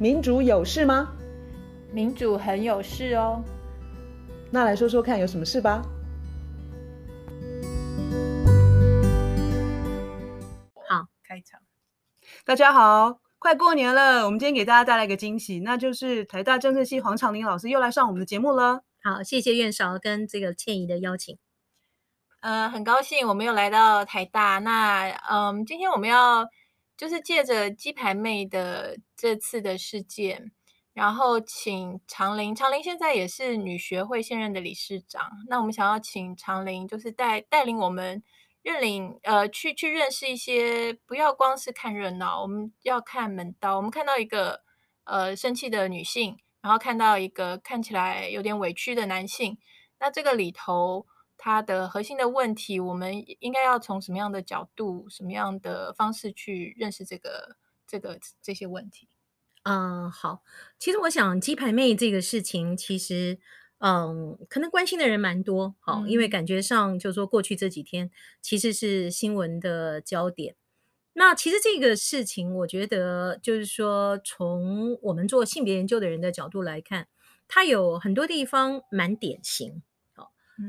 民主有事吗？民主很有事哦。那来说说看，有什么事吧？好，开场。大家好，快过年了，我们今天给大家带来一个惊喜，那就是台大政治系黄长林老师又来上我们的节目了。好，谢谢院韶跟这个倩怡的邀请。呃，很高兴我们又来到台大。那嗯，今天我们要。就是借着鸡排妹的这次的事件，然后请长林，长林现在也是女学会现任的理事长。那我们想要请长林，就是带带领我们认领呃去去认识一些，不要光是看热闹，我们要看门道。我们看到一个呃生气的女性，然后看到一个看起来有点委屈的男性，那这个里头。它的核心的问题，我们应该要从什么样的角度、什么样的方式去认识这个、这个这些问题？嗯、呃，好，其实我想鸡排妹这个事情，其实嗯，可能关心的人蛮多，好，因为感觉上就是说过去这几天其实是新闻的焦点。那其实这个事情，我觉得就是说，从我们做性别研究的人的角度来看，它有很多地方蛮典型。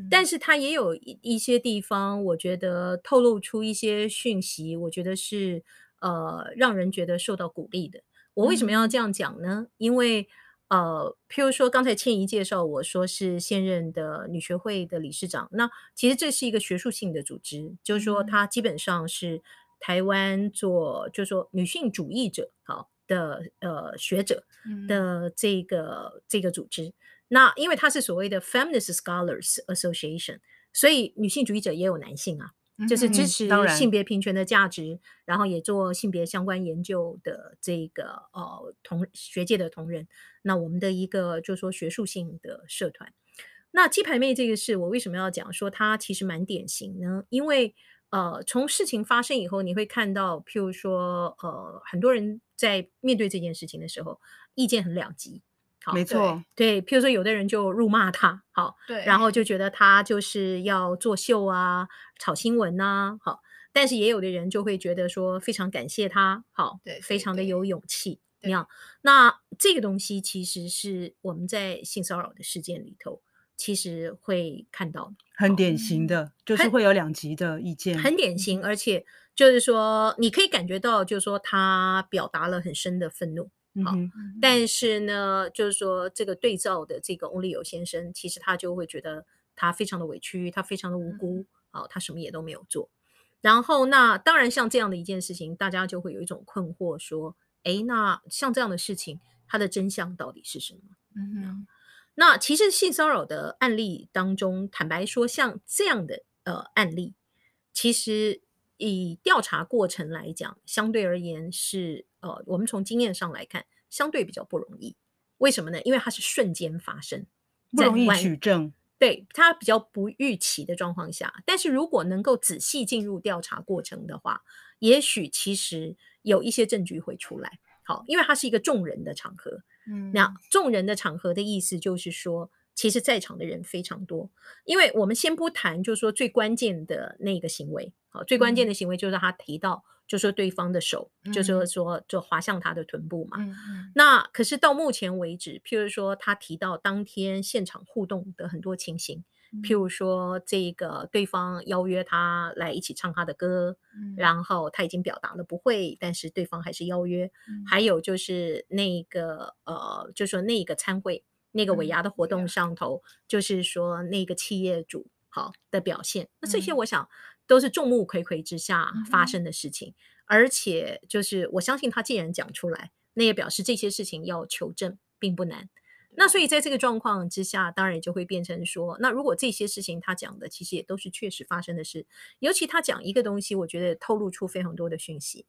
但是它也有一一些地方，我觉得透露出一些讯息，我觉得是呃让人觉得受到鼓励的。我为什么要这样讲呢？因为呃，譬如说刚才倩怡介绍我说是现任的女学会的理事长，那其实这是一个学术性的组织，就是说它基本上是台湾做就是说女性主义者好的呃学者的这个这个组织。那因为它是所谓的 Feminist Scholars Association，所以女性主义者也有男性啊，嗯、就是支持性别平权的价值，然后也做性别相关研究的这个呃同学界的同仁。那我们的一个就是说学术性的社团。那鸡排妹这个事，我为什么要讲说它其实蛮典型呢？因为呃从事情发生以后，你会看到，譬如说呃很多人在面对这件事情的时候，意见很两极。好没错，对，譬如说，有的人就辱骂他，好，对，然后就觉得他就是要作秀啊，炒新闻呐、啊，好，但是也有的人就会觉得说非常感谢他，好，对，非常的有勇气，你看，那这个东西其实是我们在性骚扰的事件里头，其实会看到的，很典型的，就是会有两极的意见，很，很典型，而且就是说，你可以感觉到，就是说他表达了很深的愤怒。好，但是呢，就是说这个对照的这个翁立友先生，其实他就会觉得他非常的委屈，他非常的无辜，好，他什么也都没有做。然后那当然像这样的一件事情，大家就会有一种困惑，说，诶，那像这样的事情，它的真相到底是什么？嗯哼，那其实性骚扰的案例当中，坦白说，像这样的呃案例，其实。以调查过程来讲，相对而言是呃，我们从经验上来看，相对比较不容易。为什么呢？因为它是瞬间发生，不容易取证。对，它比较不预期的状况下，但是如果能够仔细进入调查过程的话，也许其实有一些证据会出来。好，因为它是一个众人的场合。嗯，那众人的场合的意思就是说，其实在场的人非常多。因为我们先不谈，就是说最关键的那个行为。好，最关键的行为就是他提到，就说对方的手，嗯、就是说就滑向他的臀部嘛。嗯嗯、那可是到目前为止，譬如说他提到当天现场互动的很多情形，嗯、譬如说这个对方邀约他来一起唱他的歌，嗯、然后他已经表达了不会，但是对方还是邀约。嗯、还有就是那个呃，就说那个参会那个尾牙的活动上头，嗯、就是说那个企业主好的表现。嗯、那这些我想。都是众目睽睽之下发生的事情，而且就是我相信他既然讲出来，那也表示这些事情要求证并不难。那所以在这个状况之下，当然就会变成说，那如果这些事情他讲的其实也都是确实发生的事，尤其他讲一个东西，我觉得透露出非常多的讯息。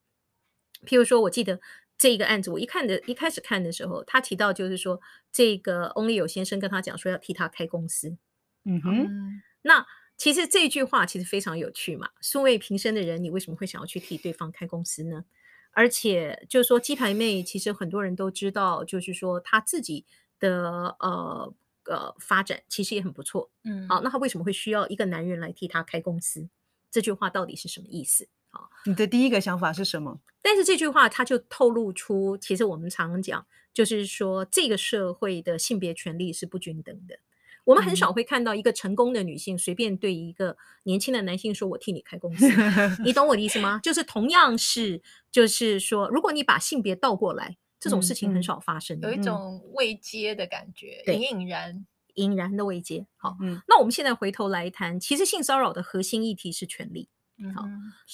譬如说，我记得这一个案子，我一看的一开始看的时候，他提到就是说，这个翁立友先生跟他讲说要替他开公司。嗯哼，嗯那。其实这句话其实非常有趣嘛，素未平生的人，你为什么会想要去替对方开公司呢？而且就是说，鸡排妹其实很多人都知道，就是说她自己的呃呃发展其实也很不错，嗯，好，那她为什么会需要一个男人来替她开公司？这句话到底是什么意思？好，你的第一个想法是什么？但是这句话它就透露出，其实我们常常讲就是说这个社会的性别权利是不均等的。我们很少会看到一个成功的女性随便对一个年轻的男性说：“我替你开公司。”你懂我的意思吗？就是同样是，就是说，如果你把性别倒过来，这种事情很少发生，有一种未接的感觉，隐隐然、隐然的未接。好，嗯，那我们现在回头来谈，其实性骚扰的核心议题是权利。好，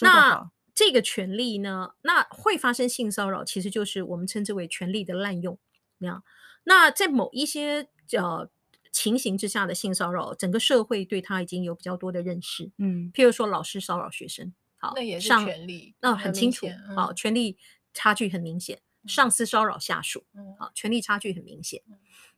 那这个权利呢，那会发生性骚扰，其实就是我们称之为权利的滥用。那那在某一些呃。情形之下的性骚扰，整个社会对他已经有比较多的认识。嗯，譬如说老师骚扰学生，好，那也是权利，那很清楚，嗯、好，权力差距很明显。上司骚扰下属，嗯，好，权力差距很明显。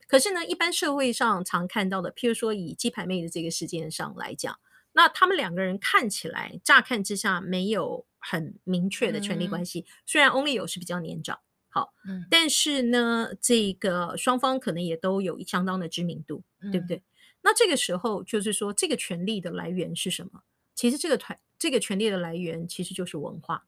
可是呢，一般社会上常看到的，譬如说以鸡排妹的这个事件上来讲，那他们两个人看起来乍看之下没有很明确的权利关系，嗯、虽然 Only 有是比较年长。好，嗯，但是呢，这个双方可能也都有相当的知名度，嗯、对不对？那这个时候就是说，这个权利的来源是什么？其实这个团，这个权利的来源其实就是文化。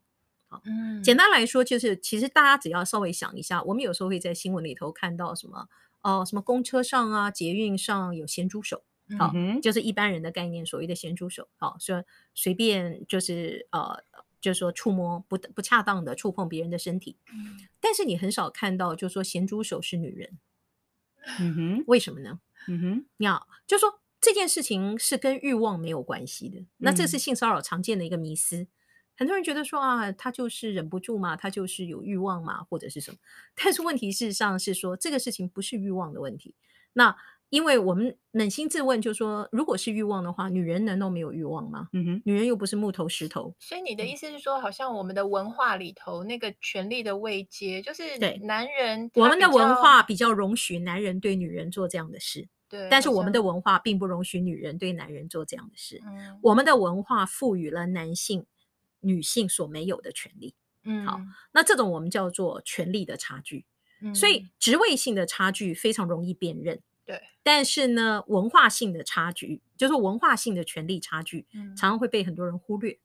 好，嗯，简单来说，就是其实大家只要稍微想一下，我们有时候会在新闻里头看到什么哦、呃，什么公车上啊、捷运上有咸猪手，好，就是一般人的概念，所谓的咸猪手，好，说随便就是呃。就是说触摸不不恰当的触碰别人的身体，嗯、但是你很少看到，就是说咸猪手是女人，嗯哼，为什么呢？嗯哼，你好，就说这件事情是跟欲望没有关系的，嗯、那这是性骚扰常见的一个迷思，很多人觉得说啊，他就是忍不住嘛，他就是有欲望嘛，或者是什么，但是问题事实上是说这个事情不是欲望的问题，那。因为我们扪心自问，就是说，如果是欲望的话，女人难道没有欲望吗？嗯哼，女人又不是木头石头。所以你的意思是说，好像我们的文化里头那个权力的位阶，就是对男人，我们的文化比较容许男人对女人做这样的事，对。但是我们的文化并不容许女人对男人做这样的事。嗯，我们的文化赋予了男性、女性所没有的权利。嗯，好，那这种我们叫做权力的差距。嗯，所以职位性的差距非常容易辨认。对，但是呢，文化性的差距，就是文化性的权力差距，常常会被很多人忽略。嗯、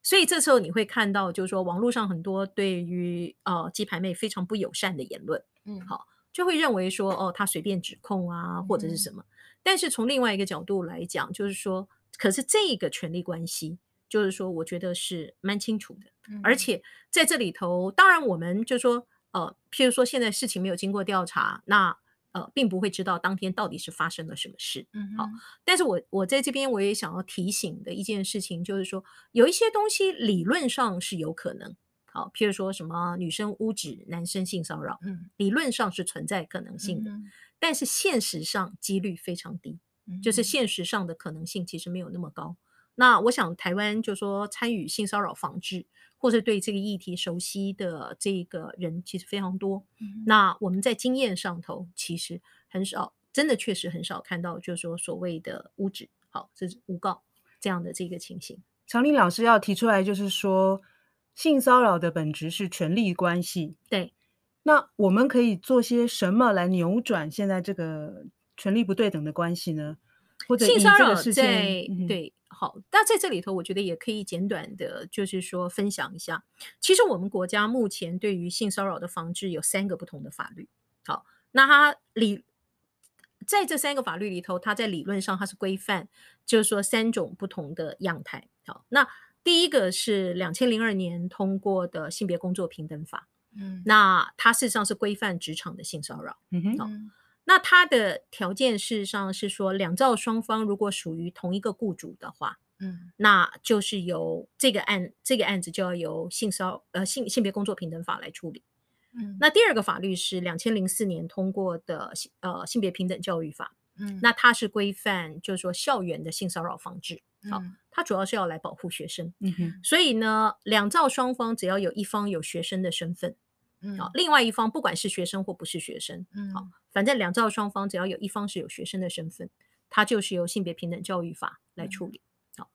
所以这时候你会看到，就是说网络上很多对于呃鸡排妹非常不友善的言论，嗯，好，就会认为说哦，她随便指控啊，或者是什么。嗯、但是从另外一个角度来讲，就是说，可是这个权力关系，就是说，我觉得是蛮清楚的。嗯、而且在这里头，当然我们就说，呃，譬如说现在事情没有经过调查，那。呃，并不会知道当天到底是发生了什么事。嗯哼，好，但是我我在这边我也想要提醒的一件事情，就是说有一些东西理论上是有可能，好，譬如说什么女生污指男生性骚扰，嗯，理论上是存在可能性的，嗯、但是现实上几率非常低，嗯、就是现实上的可能性其实没有那么高。那我想台湾就说参与性骚扰防治。或者对这个议题熟悉的这个人其实非常多，嗯、那我们在经验上头其实很少，真的确实很少看到，就是说所谓的污指，好，这是诬告这样的这个情形。长龄老师要提出来，就是说性骚扰的本质是权力关系。对，那我们可以做些什么来扭转现在这个权力不对等的关系呢？或者性骚扰在、嗯、对。好，那在这里头，我觉得也可以简短的，就是说分享一下。其实我们国家目前对于性骚扰的防治有三个不同的法律。好，那它理在这三个法律里头，它在理论上它是规范，就是说三种不同的样态。好，那第一个是两千零二年通过的性别工作平等法。嗯，那它事实上是规范职场的性骚扰。嗯哼。好。那它的条件事实上是说，两造双方如果属于同一个雇主的话，嗯，那就是由这个案这个案子就要由性骚呃性性别工作平等法来处理，嗯，那第二个法律是两千零四年通过的性呃性别平等教育法，嗯，那它是规范就是说校园的性骚扰防治，好，嗯，它主要是要来保护学生，嗯哼，所以呢，两造双方只要有一方有学生的身份。好，另外一方不管是学生或不是学生，嗯，好，反正两造双方只要有一方是有学生的身份，它就是由性别平等教育法来处理。好，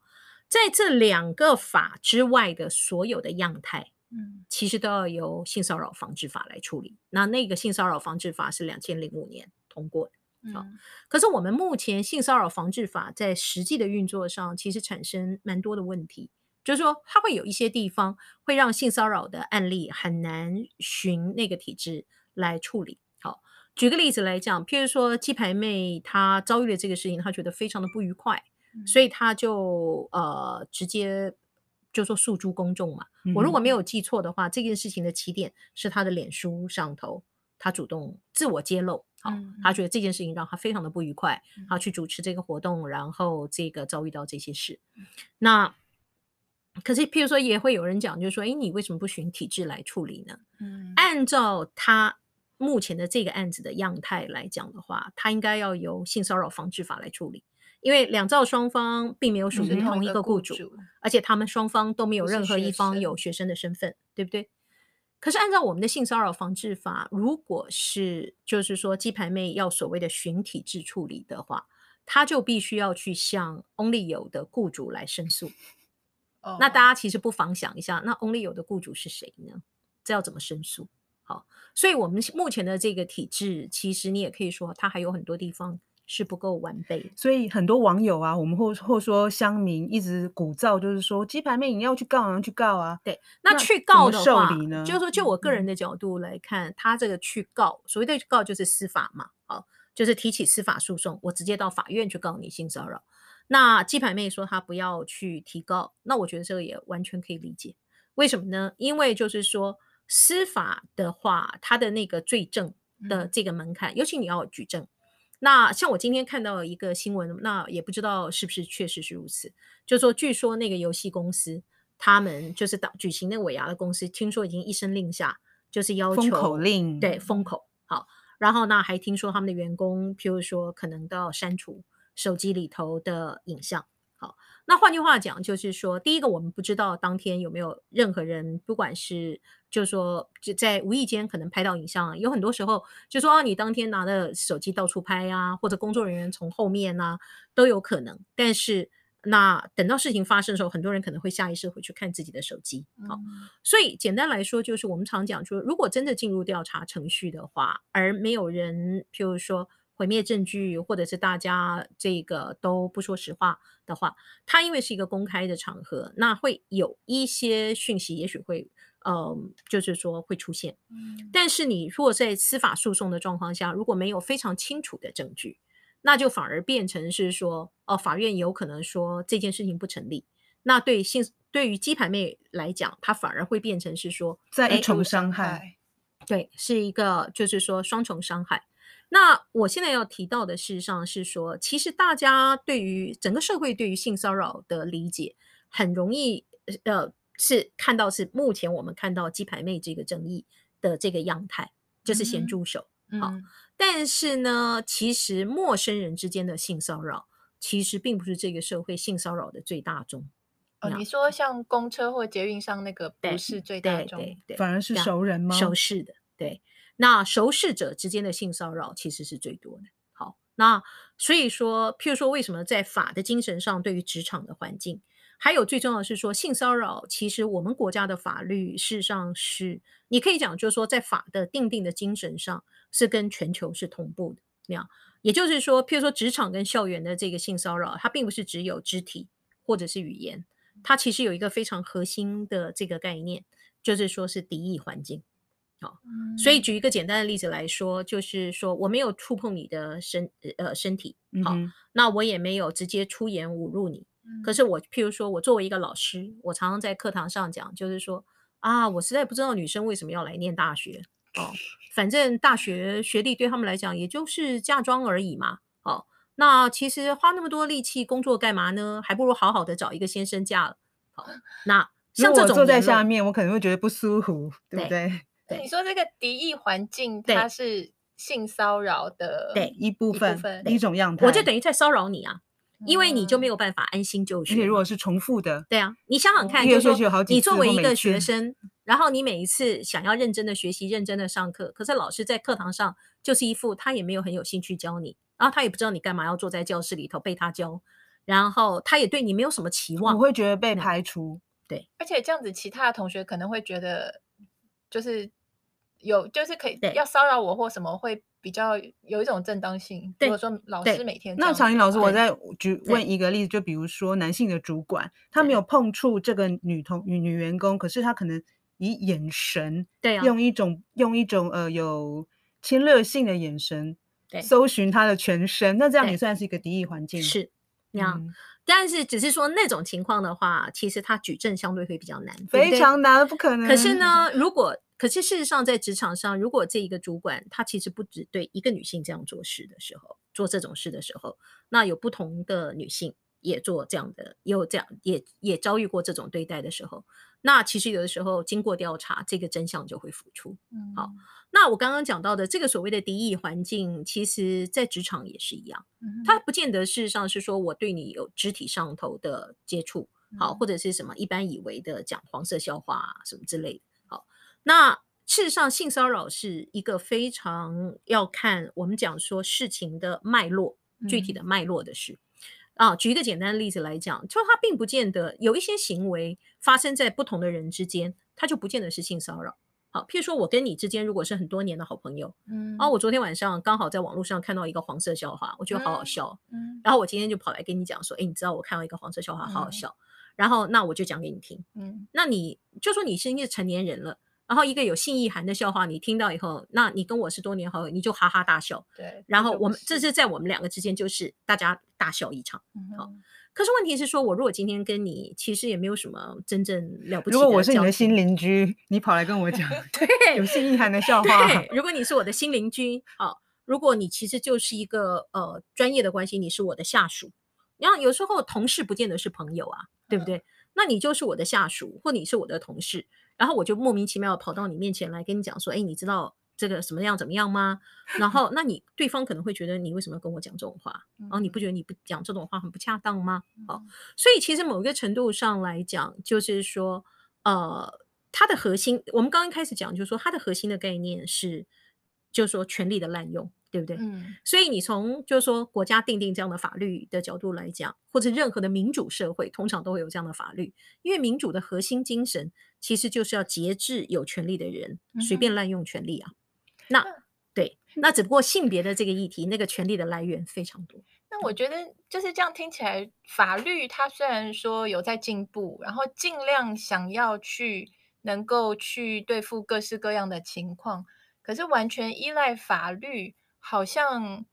在这两个法之外的所有的样态，嗯，其实都要由性骚扰防治法来处理。那那个性骚扰防治法是两千零五年通过的，好，可是我们目前性骚扰防治法在实际的运作上，其实产生蛮多的问题。就是说，它会有一些地方会让性骚扰的案例很难循那个体制来处理。好，举个例子来讲，譬如说鸡排妹她遭遇了这个事情，她觉得非常的不愉快，嗯、所以她就呃直接就说诉诸公众嘛。嗯、我如果没有记错的话，这件事情的起点是她的脸书上头，她主动自我揭露。好，他觉得这件事情让他非常的不愉快，他去主持这个活动，然后这个遭遇到这些事。那可是，譬如说，也会有人讲，就是说，哎，你为什么不循体制来处理呢？嗯，按照他目前的这个案子的样态来讲的话，他应该要由性骚扰防治法来处理，因为两造双方并没有属于同一个雇主，嗯、而且他们双方都没有任何一方有学生的身份，对不对？可是按照我们的性骚扰防治法，如果是就是说鸡排妹要所谓的循体制处理的话，他就必须要去向 Onlyyo 的雇主来申诉。Oh. 那大家其实不妨想一下，那 Onlyyo 的雇主是谁呢？这要怎么申诉？好，所以我们目前的这个体制，其实你也可以说，它还有很多地方。是不够完备，所以很多网友啊，我们或或说乡民一直鼓噪，就是说鸡排妹你要去告，要去告啊。对，那去告的话，呢？就是说，就我个人的角度来看，他这个去告，所谓的告就是司法嘛，好，就是提起司法诉讼，我直接到法院去告你性骚扰。那鸡排妹说她不要去提高，那我觉得这个也完全可以理解。为什么呢？因为就是说司法的话，它的那个罪证的这个门槛，尤其你要举证。那像我今天看到一个新闻，那也不知道是不是确实是如此。就说据说那个游戏公司，他们就是当举行那个尾牙的公司，听说已经一声令下，就是要求封口令，对，封口。好，然后呢，还听说他们的员工，譬如说可能都要删除手机里头的影像。好，那换句话讲，就是说，第一个我们不知道当天有没有任何人，不管是。就是说，就在无意间可能拍到影像，有很多时候就说啊，你当天拿的手机到处拍啊，或者工作人员从后面啊，都有可能。但是那等到事情发生的时候，很多人可能会下意识回去看自己的手机。好，嗯，所以简单来说，就是我们常讲说，如果真的进入调查程序的话，而没有人，譬如说毁灭证据，或者是大家这个都不说实话的话，它因为是一个公开的场合，那会有一些讯息，也许会。嗯，就是说会出现，但是你如果在司法诉讼的状况下，如果没有非常清楚的证据，那就反而变成是说，哦，法院有可能说这件事情不成立。那对性对于鸡排妹来讲，它反而会变成是说在一重伤害，对，是一个就是说双重伤害。那我现在要提到的事实上是说，其实大家对于整个社会对于性骚扰的理解，很容易呃。是看到是目前我们看到鸡排妹这个争议的这个样态，就是咸猪手。嗯、好，但是呢，其实陌生人之间的性骚扰，其实并不是这个社会性骚扰的最大宗。哦，你说像公车或捷运上那个不是最大宗，对，对，对，反而是熟人吗？熟识的，对。那熟识者之间的性骚扰其实是最多的。好，那所以说，譬如说，为什么在法的精神上，对于职场的环境？还有最重要的是说，性骚扰其实我们国家的法律事实上是，你可以讲就是说，在法的定定的精神上是跟全球是同步的。那样，也就是说，譬如说职场跟校园的这个性骚扰，它并不是只有肢体或者是语言，它其实有一个非常核心的这个概念，就是说是敌意环境。好，所以举一个简单的例子来说，就是说我没有触碰你的身呃身体，好，那我也没有直接出言侮辱你。可是我，譬如说，我作为一个老师，我常常在课堂上讲，就是说啊，我实在不知道女生为什么要来念大学哦，反正大学学历对他们来讲，也就是嫁妆而已嘛。哦，那其实花那么多力气工作干嘛呢？还不如好好的找一个先生嫁了。好，那像这种坐在下面，我可能会觉得不舒服，对不对？对，你说这个敌意环境，它是性骚扰的对一部分，一种样态，我就等于在骚扰你啊。因为你就没有办法安心就学。而且如果是重复的，对啊，你想想看，哦、就是说你作为一个学生，然后你每一次想要认真的学习、认真的上课，可是老师在课堂上就是一副他也没有很有兴趣教你，然后他也不知道你干嘛要坐在教室里头被他教，然后他也对你没有什么期望，我会觉得被排除。对，而且这样子，其他的同学可能会觉得，就是有，就是可以要骚扰我或什么会。比较有一种正当性。如果说老师每天那常英老师，我 再举问一个例子，就比如说男性的主管，他没有碰触这个女同女女员工，可是他可能以眼神，对啊，用一种用一种呃有侵略性的眼神，对，搜寻他的全身，那这样也算是一个敌意环境。是那样，嗯、但是只是说那种情况的话，其实他举证相对会比较难，非常难，不可能。可是呢，如果可是事实上在职场上，如果这一个主管他其实不只对一个女性这样做事的时候，做这种事的时候，那有不同的女性。也做这样的，也有这样，也也遭遇过这种对待的时候，那其实有的时候经过调查，这个真相就会浮出。嗯，好，那我刚刚讲到的这个所谓的敌意环境，其实在职场也是一样，嗯，它不见得事实上是说我对你有肢体上头的接触，好，或者是什么一般以为的讲黄色笑话啊，什么之类的。好，那事实上性骚扰是一个非常要看我们讲说事情的脉络，具体的脉络的事。啊，举一个简单的例子来讲，就它并不见得有一些行为发生在不同的人之间，它就不见得是性骚扰。好，譬如说我跟你之间如果是很多年的好朋友，嗯，然后我昨天晚上刚好在网络上看到一个黄色笑话，我觉得好好笑，嗯，然后我今天就跑来跟你讲说，哎，你知道我看到一个黄色笑话，好好笑，嗯，然后那我就讲给你听，嗯，那你就说你是一个成年人了。然后一个有性意涵的笑话，你听到以后，那你跟我是多年好友，你就哈哈大笑。对。然后我们这是在我们两个之间，就是大家大笑一场。嗯。好。可是问题是说，我如果今天跟你其实也没有什么真正了不起的。如果我是你的新邻居，你跑来跟我讲，对，有性意涵的笑话。对。如果你是我的新邻居，好，如果你其实就是一个呃专业的关系，你是我的下属。然后有时候同事不见得是朋友啊，对不对？嗯。那你就是我的下属，或你是我的同事。然后我就莫名其妙跑到你面前来跟你讲说，哎，你知道这个什么样怎么样吗？然后 那你对方可能会觉得你为什么要跟我讲这种话？然后你不觉得你不讲这种话很不恰当吗？好，所以其实某一个程度上来讲，就是说，呃，它的核心，我们刚刚开始讲，就是说它的核心的概念是，就是说权力的滥用。对不对？嗯，所以你从就是说国家定定这样的法律的角度来讲，或者任何的民主社会，通常都会有这样的法律，因为民主的核心精神其实就是要节制有权利的人随便滥用权利啊。嗯、那对，那只不过性别的这个议题，那个权利的来源非常多。那我觉得就是这样听起来，法律它虽然说有在进步，然后尽量想要去能够去对付各式各样的情况，可是完全依赖法律。好像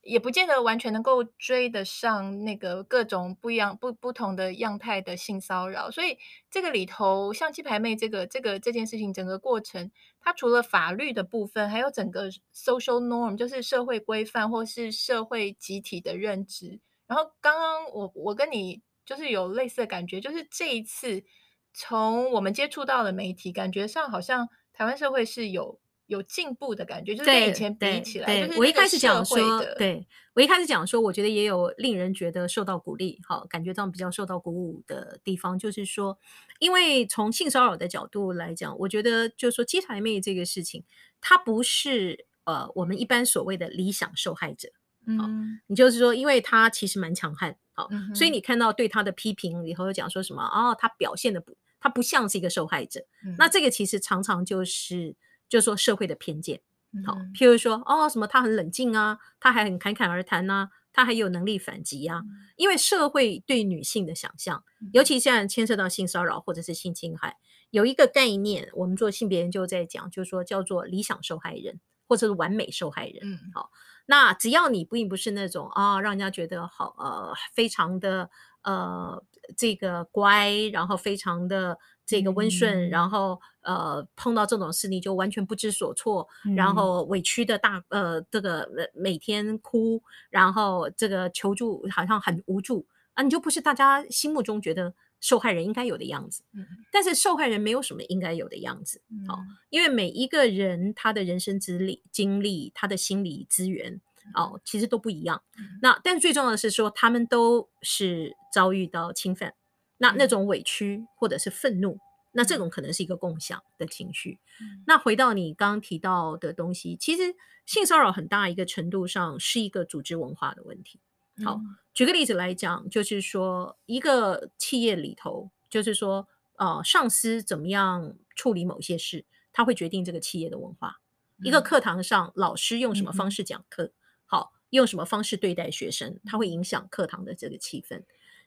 也不见得完全能够追得上那个各种不一样、不不同的样态的性骚扰，所以这个里头，像鸡排妹这个这个这件事情，整个过程，它除了法律的部分，还有整个 social norm，就是社会规范或是社会集体的认知。然后刚刚我我跟你就是有类似的感觉，就是这一次从我们接触到的媒体，感觉上好像台湾社会是有。有进步的感觉，就是跟以前比起来，对，对，我一开始讲说，对，我一开始讲说，我觉得也有令人觉得受到鼓励，好，感觉到比较受到鼓舞的地方，就是说，因为从性骚扰的角度来讲，我觉得就是说鸡排妹这个事情，它不是呃我们一般所谓的理想受害者，嗯，你就是说，因为她其实蛮强悍，好，嗯，所以你看到对她的批评以后讲说什么，哦，她表现的不，她不像是一个受害者，嗯，那这个其实常常就是。就是说社会的偏见，好，譬如说哦，什么他很冷静啊，他还很侃侃而谈呐、啊，他还有能力反击啊。因为社会对女性的想象，尤其现在牵涉到性骚扰或者是性侵害，有一个概念，我们做性别研究在讲，就是说叫做理想受害人或者是完美受害人。嗯，好，那只要你并不是那种啊、哦，让人家觉得好呃，非常的呃这个乖，然后非常的。这个温顺，嗯、然后呃碰到这种事你就完全不知所措，嗯、然后委屈的大呃这个每天哭，然后这个求助好像很无助啊，你就不是大家心目中觉得受害人应该有的样子。嗯、但是受害人没有什么应该有的样子，好、因为每一个人他的人生资历、经历、他的心理资源哦，其实都不一样。嗯、那但是最重要的是说，他们都是遭遇到侵犯。那那种委屈或者是愤怒，那这种可能是一个共享的情绪。嗯、那回到你刚刚提到的东西，其实性骚扰很大一个程度上是一个组织文化的问题。好，嗯、举个例子来讲，就是说一个企业里头，就是说呃上司怎么样处理某些事，他会决定这个企业的文化。嗯、一个课堂上老师用什么方式讲课，嗯、好，用什么方式对待学生，它会影响课堂的这个气氛。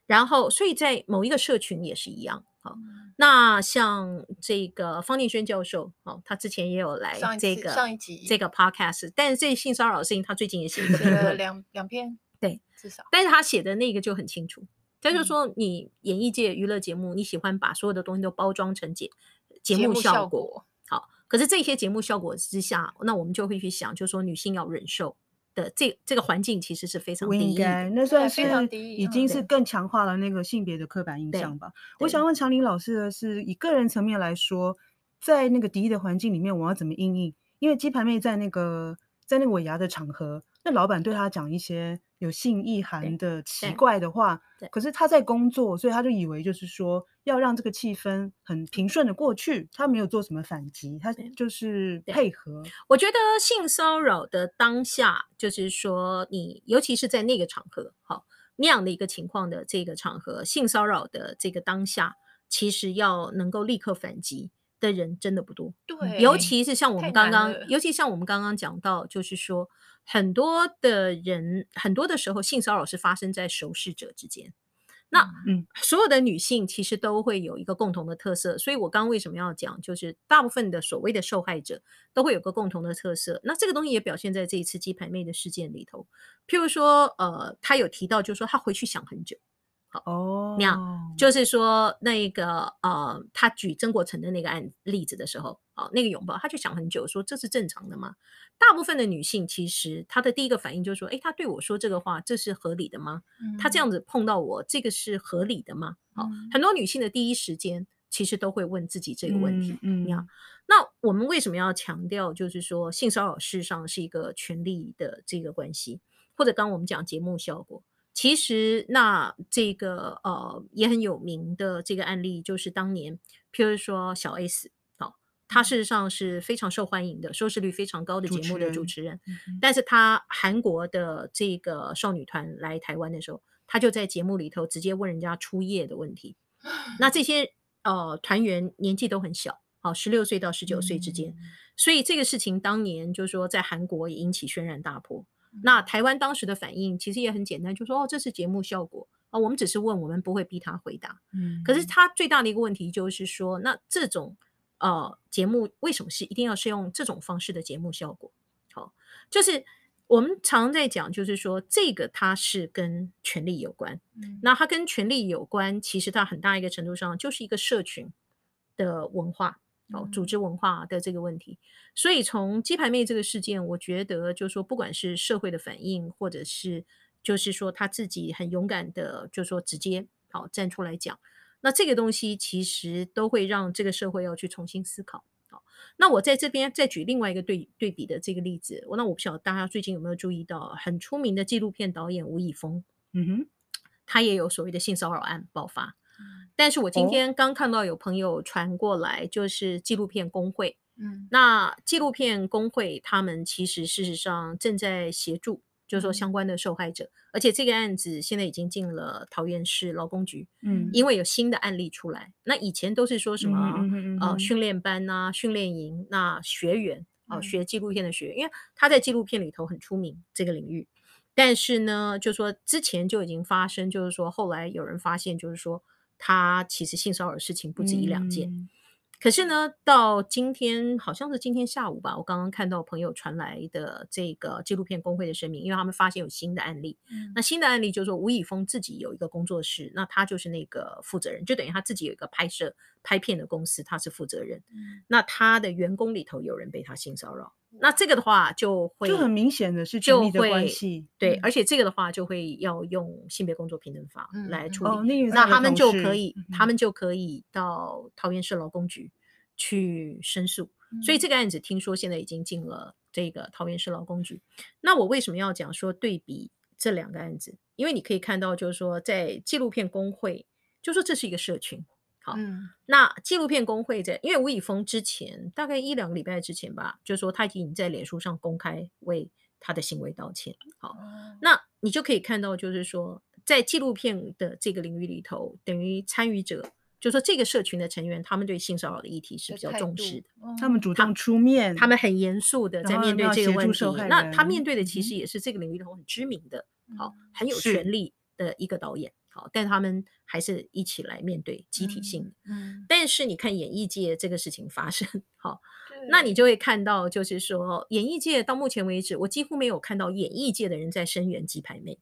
然后，所以在某一个社群也是一样，好，那像这个方念轩教授，哦，他之前也有来这个上一集这个 podcast，但是这性骚扰的事情，他最近也写了两两篇，对，至少，但是他写的那个就很清楚，他就说你演艺界娱乐节目，你喜欢把所有的东西都包装成节节目效果，好，可是这些节目效果之下，那我们就会去想，就是说女性要忍受。的这这个环境其实是非常低，应该那算是已经是更强化了那个性别的刻板印象吧。我想问长林老师的是，以个人层面来说，在那个敌意的环境里面，我要怎么应应？因为鸡排妹在那个在那个尾牙的场合，那老板对她讲一些有性意涵的奇怪的话，可是他在工作，所以他就以为就是说要让这个气氛很平顺的过去，他没有做什么反击，他就是配合。我觉得性骚扰的当下，就是说你尤其是在那个场合，好那样的一个情况的这个场合，性骚扰的这个当下，其实要能够立刻反击。的人真的不多，对，尤其是像我们刚刚，尤其像我们刚刚讲到，就是说很多的人，很多的时候性骚扰是发生在熟识者之间。那嗯，所有的女性其实都会有一个共同的特色，所以我刚刚为什么要讲，就是大部分的所谓的受害者都会有个共同的特色。那这个东西也表现在这一次鸡排妹的事件里头，譬如说，呃，她有提到，就是说她回去想很久。好哦，那样就是说，那个呃，他举曾国城的那个案例子的时候，哦，那个拥抱，他就想很久，说这是正常的吗？大部分的女性其实她的第一个反应就是说，诶，他对我说这个话，这是合理的吗？他这样子碰到我，这个是合理的吗？好，很多女性的第一时间其实都会问自己这个问题。嗯，那样，那我们为什么要强调，就是说性骚扰事实上是一个权利的这个关系，或者刚刚我们讲节目效果。其实，那这个呃也很有名的这个案例，就是当年，譬如说小 S，哦，她事实上是非常受欢迎的，收视率非常高的节目的主持人。持人但是他韩国的这个少女团来台湾的时候，他就在节目里头直接问人家初夜的问题。那这些呃团员年纪都很小，好，十六岁到十九岁之间，嗯、所以这个事情当年就是说在韩国也引起轩然大波。那台湾当时的反应其实也很简单，就说哦，这是节目效果啊，我们只是问，我们不会逼他回答。嗯，可是他最大的一个问题就是说，那这种呃节目为什么是一定要是用这种方式的节目效果？好，就是我们常在讲，就是说这个它是跟权力有关。嗯，那它跟权力有关，其实它很大一个程度上就是一个社群的文化。哦，组织文化的这个问题，所以从鸡排妹这个事件，我觉得就是说，不管是社会的反应，或者是就是说他自己很勇敢的，就是说直接好站出来讲，那这个东西其实都会让这个社会要去重新思考。好，那我在这边再举另外一个对对比的这个例子，那我不晓得大家最近有没有注意到，很出名的纪录片导演吴以峰，嗯哼，他也有所谓的性骚扰案爆发。但是我今天刚看到有朋友传过来，就是纪录片工会，嗯，那纪录片工会他们其实事实上正在协助，就是说相关的受害者，嗯、而且这个案子现在已经进了桃园市劳工局，嗯，因为有新的案例出来，那以前都是说什么、嗯嗯嗯、呃训。练班呐、啊、训练营，那学员啊、呃、学纪录片的学员，因为他在纪录片里头很出名这个领域，但是呢，就是说之前就已经发生，就是说后来有人发现，就是说。他其实性骚扰的事情不止一两件，嗯、可是呢，到今天好像是今天下午吧，我刚刚看到朋友传来的这个纪录片工会的声明，因为他们发现有新的案例。嗯、那新的案例就是说，吴以峰自己有一个工作室，那他就是那个负责人，就等于他自己有一个拍摄拍片的公司，他是负责人。嗯、那他的员工里头有人被他性骚扰。那这个的话就会就很明显的是权力的关系，对，嗯、而且这个的话就会要用性别工作平等法来处理。那他们就可以，嗯、他们就可以到桃园市劳工局去申诉。嗯、所以这个案子听说现在已经进了这个桃园市劳工局。那我为什么要讲说对比这两个案子？因为你可以看到，就是说在纪录片工会，就说这是一个社群。好，嗯，那纪录片工会在，因为吴以峰之前大概一两个礼拜之前吧，就是说他已经在脸书上公开为他的行为道歉。好，那你就可以看到，就是说在纪录片的这个领域里头，等于参与者，就说这个社群的成员，他们对性骚扰的议题是比较重视的，他们主动出面，他们很严肃的在面对这个问题。那他面对的其实也是这个领域里头很知名的，好，很有权力的一个导演。好，但他们还是一起来面对集体性的。嗯，但是你看演艺界这个事情发生，好，那你就会看到，就是说演艺界到目前为止，我几乎没有看到演艺界的人在声援鸡排妹。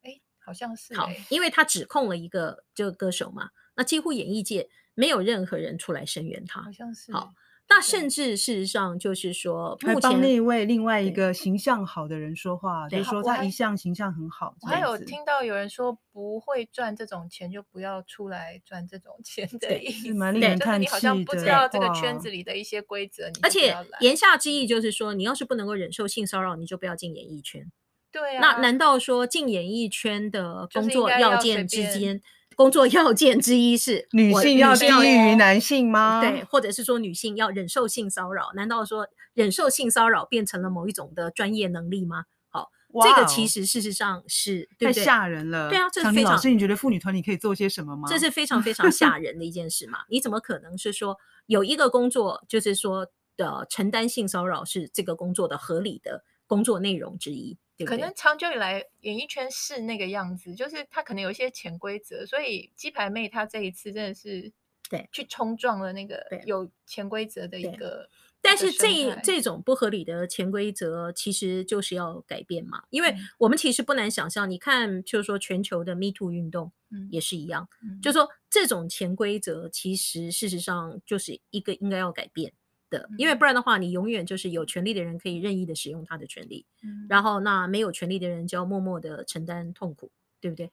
哎，好像是好，因为他指控了一个这个歌手嘛，那几乎演艺界没有任何人出来声援他，好像是好。那甚至事实上就是说，还帮那位另外一个形象好的人说话，就是说他一向形象很好。我还有听到有人说，不会赚这种钱就不要出来赚这种钱的意思，蛮令人叹气的。你好像不知道这个圈子里的一些规则，而且言下之意就是说，你要是不能够忍受性骚扰，你就不要进演艺圈。对啊，那难道说进演艺圈的工作要件之间？工作要件之一是 女性要低于男性吗？对，或者是说女性要忍受性骚扰？难道说忍受性骚扰变成了某一种的专业能力吗？好这个其实事实上是太吓人了。对啊，这是非常。老师，你觉得妇女团体可以做些什么吗？这是非常非常吓人的一件事嘛？你怎么可能是说有一个工作，就是说的承担性骚扰是这个工作的合理的工作内容之一？对对，可能长久以来，演艺圈是那个样子，就是他可能有一些潜规则，所以鸡排妹她这一次真的是对去冲撞了那个有潜规则的一个，但是这这种不合理的潜规则，其实就是要改变嘛，因为我们其实不难想象，你看，就是说全球的 Me Too 运动也是一样，嗯、就是说这种潜规则其实事实上就是一个应该要改变。的，因为不然的话，你永远就是有权利的人可以任意的使用他的权利，嗯，然后那没有权利的人就要默默的承担痛苦，对不对？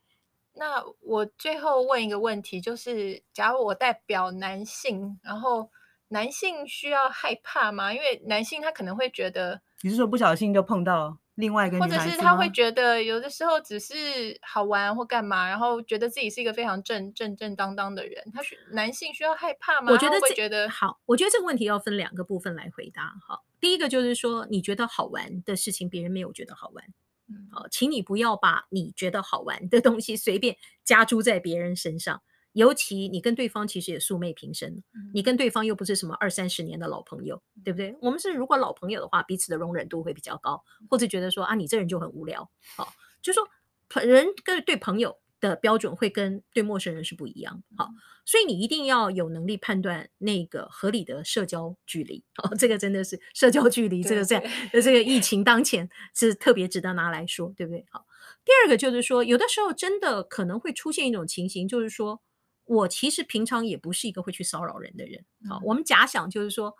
那我最后问一个问题，就是假如我代表男性，然后男性需要害怕吗？因为男性他可能会觉得，你是说不小心就碰到？另外一个，或者是他会觉得有的时候只是好玩或干嘛，然后觉得自己是一个非常正正正当当的人。他是男性需要害怕吗？我觉得会觉得好。我觉得这个问题要分两个部分来回答。好，第一个就是说，你觉得好玩的事情，别人没有觉得好玩。嗯，好，请你不要把你觉得好玩的东西随便加诸在别人身上。尤其你跟对方其实也素昧平生，你跟对方又不是什么二三十年的老朋友，对不对？我们是如果老朋友的话，彼此的容忍度会比较高，或者觉得说啊，你这人就很无聊，好，就说人跟对朋友的标准会跟对陌生人是不一样，好，所以你一定要有能力判断那个合理的社交距离，哦，这个真的是社交距离，这个在这个疫情当前是特别值得拿来说，对不对？好，第二个就是说，有的时候真的可能会出现一种情形，就是说。我其实平常也不是一个会去骚扰人的人。好，我们假想就是说，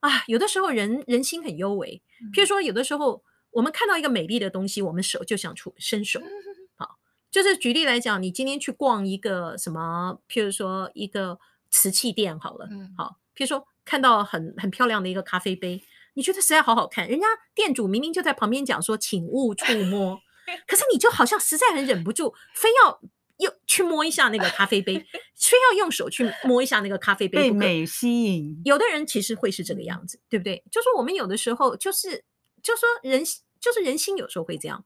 啊，有的时候人人心很幽微。譬如说，有的时候我们看到一个美丽的东西，我们手就想出伸手。好，就是举例来讲，你今天去逛一个什么，譬如说一个瓷器店，好了，好，譬如说看到很很漂亮的一个咖啡杯，你觉得实在好好看，人家店主明明就在旁边讲说，请勿触摸，可是你就好像实在很忍不住，非要。又去摸一下那个咖啡杯，非要用手去摸一下那个咖啡杯，被美吸引。有的人其实会是这个样子，对不对？就是我们有的时候就是，就说人就是人心有时候会这样。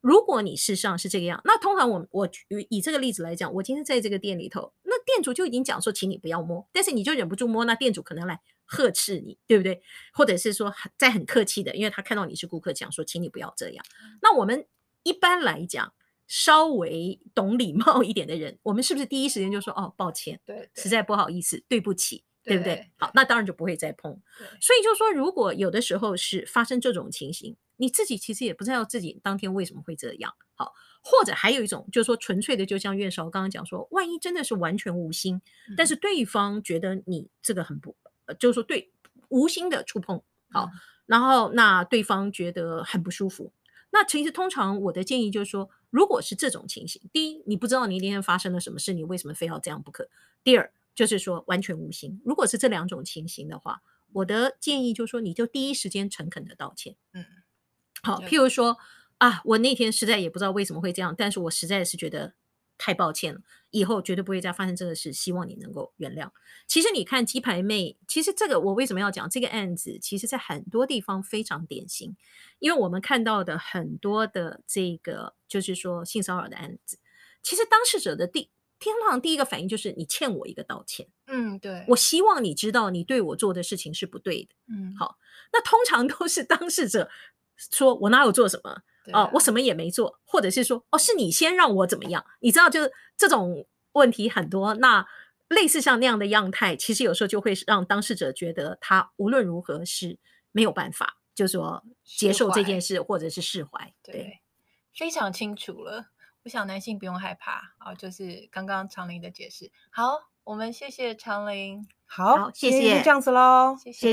如果你事实上是这个样，那通常我我以这个例子来讲，我今天在这个店里头，那店主就已经讲说，请你不要摸，但是你就忍不住摸，那店主可能来呵斥你，对不对？或者是说在很客气的，因为他看到你是顾客，讲说，请你不要这样。那我们一般来讲。稍微懂礼貌一点的人，我们是不是第一时间就说哦，抱歉，对，实在不好意思，对不起，对不对？好，那当然就不会再碰。所以就说，如果有的时候是发生这种情形，你自己其实也不知道自己当天为什么会这样。好，或者还有一种就是说，纯粹的，就像月韶刚刚讲说，万一真的是完全无心，但是对方觉得你这个很不，就是说对无心的触碰，好，然后那对方觉得很不舒服。那其实通常我的建议就是说，如果是这种情形，第一，你不知道你那天发生了什么事，你为什么非要这样不可？第二，就是说完全无心。如果是这两种情形的话，我的建议就是说，你就第一时间诚恳的道歉。嗯，好，譬如说啊，我那天实在也不知道为什么会这样，但是我实在是觉得。太抱歉了，以后绝对不会再发生这个事。希望你能够原谅。其实你看鸡排妹，其实这个我为什么要讲这个案子？其实，在很多地方非常典型，因为我们看到的很多的这个就是说性骚扰的案子，其实当事者的第天堂第一个反应就是你欠我一个道歉。嗯，对，我希望你知道你对我做的事情是不对的。嗯，好，那通常都是当事者说我哪有做什么。哦、我什么也没做，或者是说，哦，是你先让我怎么样？你知道，就是这种问题很多。那类似像那样的样态，其实有时候就会让当事者觉得他无论如何是没有办法，就说接受这件事，或者是释怀。对，对，非常清楚了。我想男性不用害怕啊，就是刚刚长林的解释。好，我们谢谢长林。好，谢谢，这样子喽，谢谢。